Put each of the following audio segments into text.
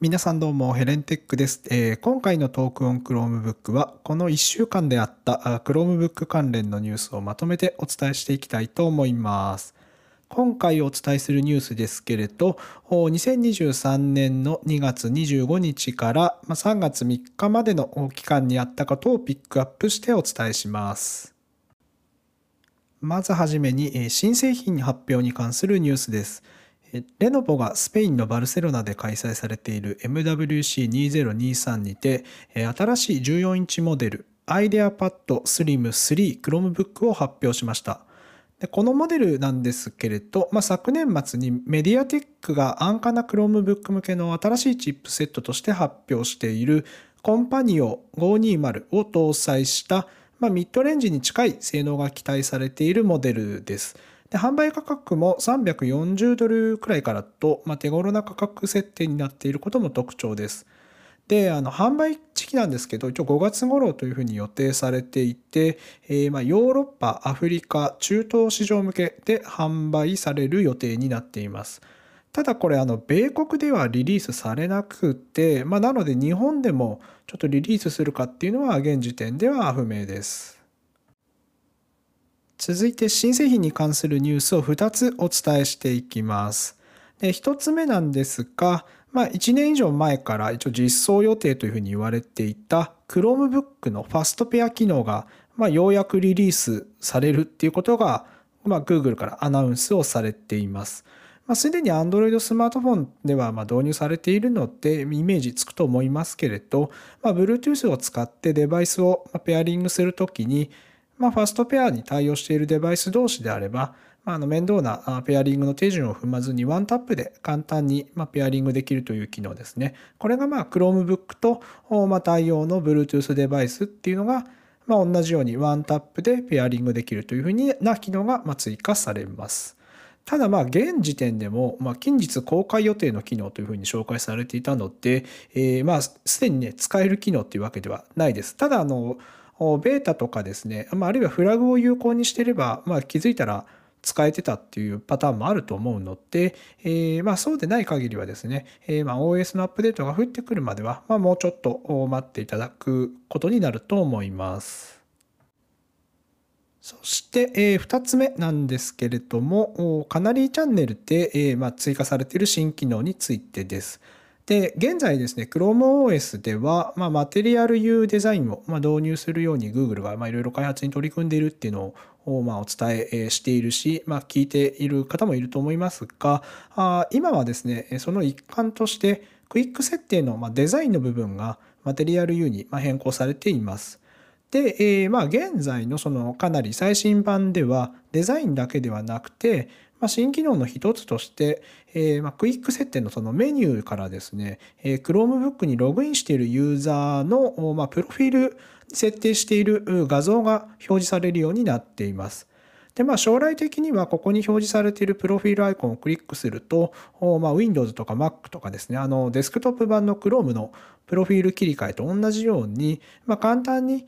皆さんどうも、ヘレンテックです。えー今回のトークオン Chromebook は、この1週間であったあ Chromebook 関連のニュースをまとめてお伝えしていきたいと思います。今回お伝えするニュースですけれど、2023年の2月25日から3月3日までの期間にあったことをピックアップしてお伝えします。まずはじめに、新製品発表に関するニュースです。レノボがスペインのバルセロナで開催されている MWC2023 にて、新しい14インチモデル IdeaPad Slim 3 Chromebook を発表しました。でこのモデルなんですけれど、まあ、昨年末にメディアテックが安価な Chromebook 向けの新しいチップセットとして発表しているコンパニオ520を搭載した、まあ、ミッドレンジに近い性能が期待されているモデルです。で販売価格も340ドルくらいからと、まあ、手頃な価格設定になっていることも特徴です。であの販売時期なんですけど一応5月頃というふうに予定されていて、えーま、ヨーロッパアフリカ中東市場向けで販売される予定になっていますただこれあの米国ではリリースされなくて、まあ、なので日本でもちょっとリリースするかっていうのは現時点では不明です続いて新製品に関するニュースを2つお伝えしていきますで1つ目なんですがまあ、1年以上前から一応実装予定というふうに言われていた Chromebook のファストペア機能が、まあ、ようやくリリースされるっていうことが、まあ、Google からアナウンスをされています。まあ、すでに Android スマートフォンではま導入されているのでイメージつくと思いますけれど、まあ、Bluetooth を使ってデバイスをペアリングするときに、まあ、ファーストペアに対応しているデバイス同士であれば、まあ、あの面倒なペアリングの手順を踏まずにワンタップで簡単にペアリングできるという機能ですね。これが Chromebook と対応の Bluetooth デバイスっていうのがま同じようにワンタップでペアリングできるというふうな機能が追加されます。ただまあ現時点でも近日公開予定の機能というふうに紹介されていたので、え、まあすでにね使える機能っていうわけではないです。ただあのベータとかですね、まあ、あるいはフラグを有効にしていれば、まあ、気づいたら使えてたっていうパターンもあると思うので、えー、まあそうでない限りはですね、えー、まあ OS のアップデートが降ってくるまでは、まあ、もうちょっと待っていただくことになると思います。そして、えー、2つ目なんですけれども、カナリーチャンネルで、えーまあ、追加されている新機能についてです。で現在ですね ChromeOS では、まあ、マテリアル U デザインを、まあ、導入するように Google が、まあ、いろいろ開発に取り組んでいるっていうのを、まあ、お伝えしているし、まあ、聞いている方もいると思いますがあ今はですねその一環としてクイック設定の、まあ、デザインの部分がマテリアル U に、まあ、変更されています。で、えー、まあ現在のそのかなり最新版ではデザインだけではなくて、まあ、新機能の一つとして、えーまあ、クイック設定のそのメニューからですね、えー、Chromebook にログインしているユーザーの、まあ、プロフィール設定している画像が表示されるようになっています。でまあ、将来的にはここに表示されているプロフィールアイコンをクリックすると、まあ、Windows とか Mac とかですねあのデスクトップ版の Chrome のプロフィール切り替えと同じように、まあ、簡単に、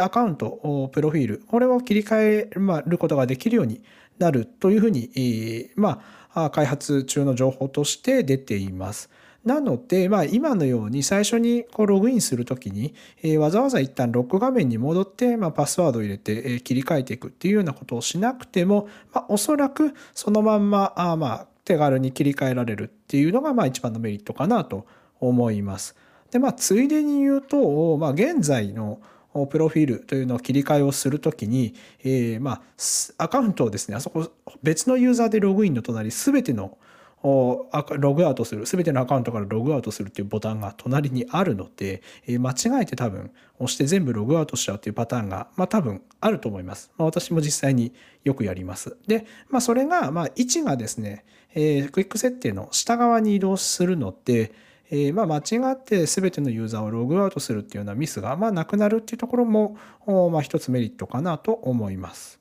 アカウントプロフィールこれを切り替えることができるようになるというふうに、えー、まあ、開発中の情報として出ています。なので、まあ、今のように最初にこうログインするときに、えー、わざわざ一旦ロック画面に戻って、まあ、パスワードを入れて、えー、切り替えていくっていうようなことをしなくても、まあ、おそらくそのまんまあまあ手軽に切り替えられるっていうのがまあ一番のメリットかなと思います。でまあついでに言うと、まあ、現在のプロフィールというのを切り替えをするときに、えー、まあアカウントをですねあそこ別のユーザーでログインの隣すべてのログアウトする全てのアカウントからログアウトするっていうボタンが隣にあるので、えー、間違えて多分押して全部ログアウトしちゃうっていうパターンが、まあ、多分あると思います。まあ、私も実際によくやります。で、まあ、それが、まあ、位置がですね、えー、クイック設定の下側に移動するので、えー、ま間違って全てのユーザーをログアウトするっていうようなミスがまあなくなるっていうところも、まあ、一つメリットかなと思います。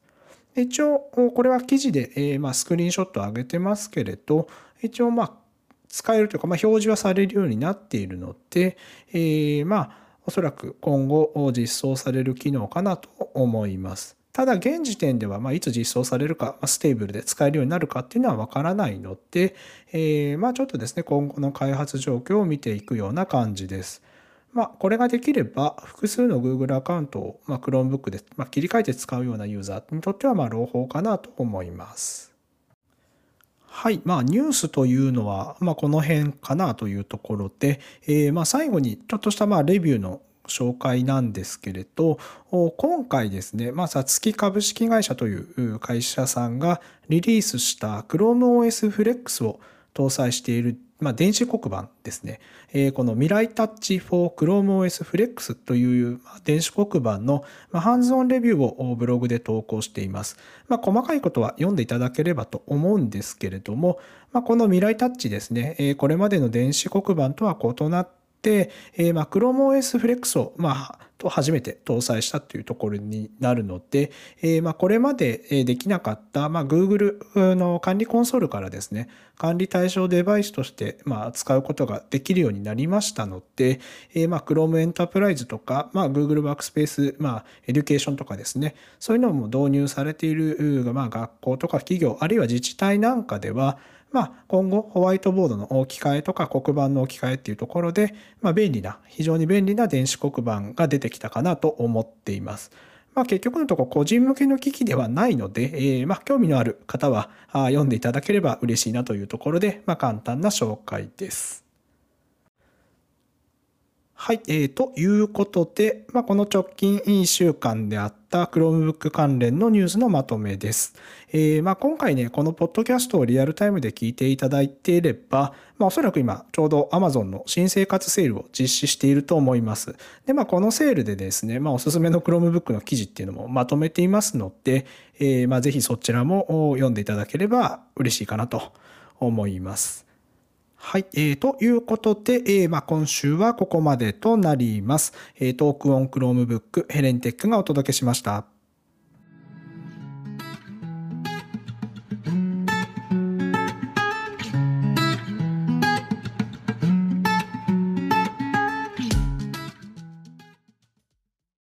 一応これは記事で、え、まあスクリーンショットを上げてますけれど一応まあ使えるというか、まあ、表示はされるようになっているので、え、まあおそらく今後実装される機能かなと思います。ただ現時点では、まあ、いつ実装されるか、まあ、 Stable で使えるようになるかっていうのはわからないので、えー、まあちょっとですね、今後の開発状況を見ていくような感じです。まあ、これができれば、複数の Google アカウントを、まあ、Chromebook で、まあ、切り替えて使うようなユーザーにとっては、まあ、朗報かなと思います。はい。まあ、ニュースというのは、まあ、この辺かなというところで、えー、まあ、最後にちょっとした、まあ、レビューの紹介なんですけれど、今回ですね、まあ、さつき株式会社という会社さんがリリースした ChromeOS Flex を搭載しているまあ、電子黒板ですね。えー、この未来タッチ for ChromeOS Flex という電子黒板のハンズオンレビューをブログで投稿しています。まあ、細かいことは読んでいただければと思うんですけれども、まあ、この未来タッチですね、え、これまでの電子黒板とは異なって、えー、まあ ChromeOS Flex を、まあ、と初めて搭載したというところになるので、えー、まあこれまでできなかった、まあ、Google の管理コンソールからですね、管理対象デバイスとしてまあ使うことができるようになりましたので、えー、まあ Chrome Enterprise とか、まあ、Google Workspace、まあ、 Education とかですね、そういうのも導入されている、まあ、学校とか企業、あるいは自治体なんかでは、まあ、今後ホワイトボードの置き換えとか黒板の置き換えっていうところで、まあ、便利な非常に便利な電子黒板が出てきたかなと思っています。まあ、結局のところ個人向けの機器ではないので、えー、まあ興味のある方は読んでいただければ嬉しいなというところで、まあ、簡単な紹介です。はい、えー、ということで、まあ、この直近1週間であった Chromebook 関連のニュースのまとめです。えー、まあ、今回ね、このポッドキャストをリアルタイムで聞いていただいていれば、まあ、おそらく今、ちょうど Amazon の新生活セールを実施していると思います。で、まあ、このセールでですね、まあ、おすすめの Chromebook の記事っていうのもまとめていますので、えー、まあ、ぜひそちらも読んでいただければ嬉しいかなと思います。はい。えー、ということで、えー、まあ、今週はここまでとなります。えー、 Talk on Chromebook HelenTech がお届けしました。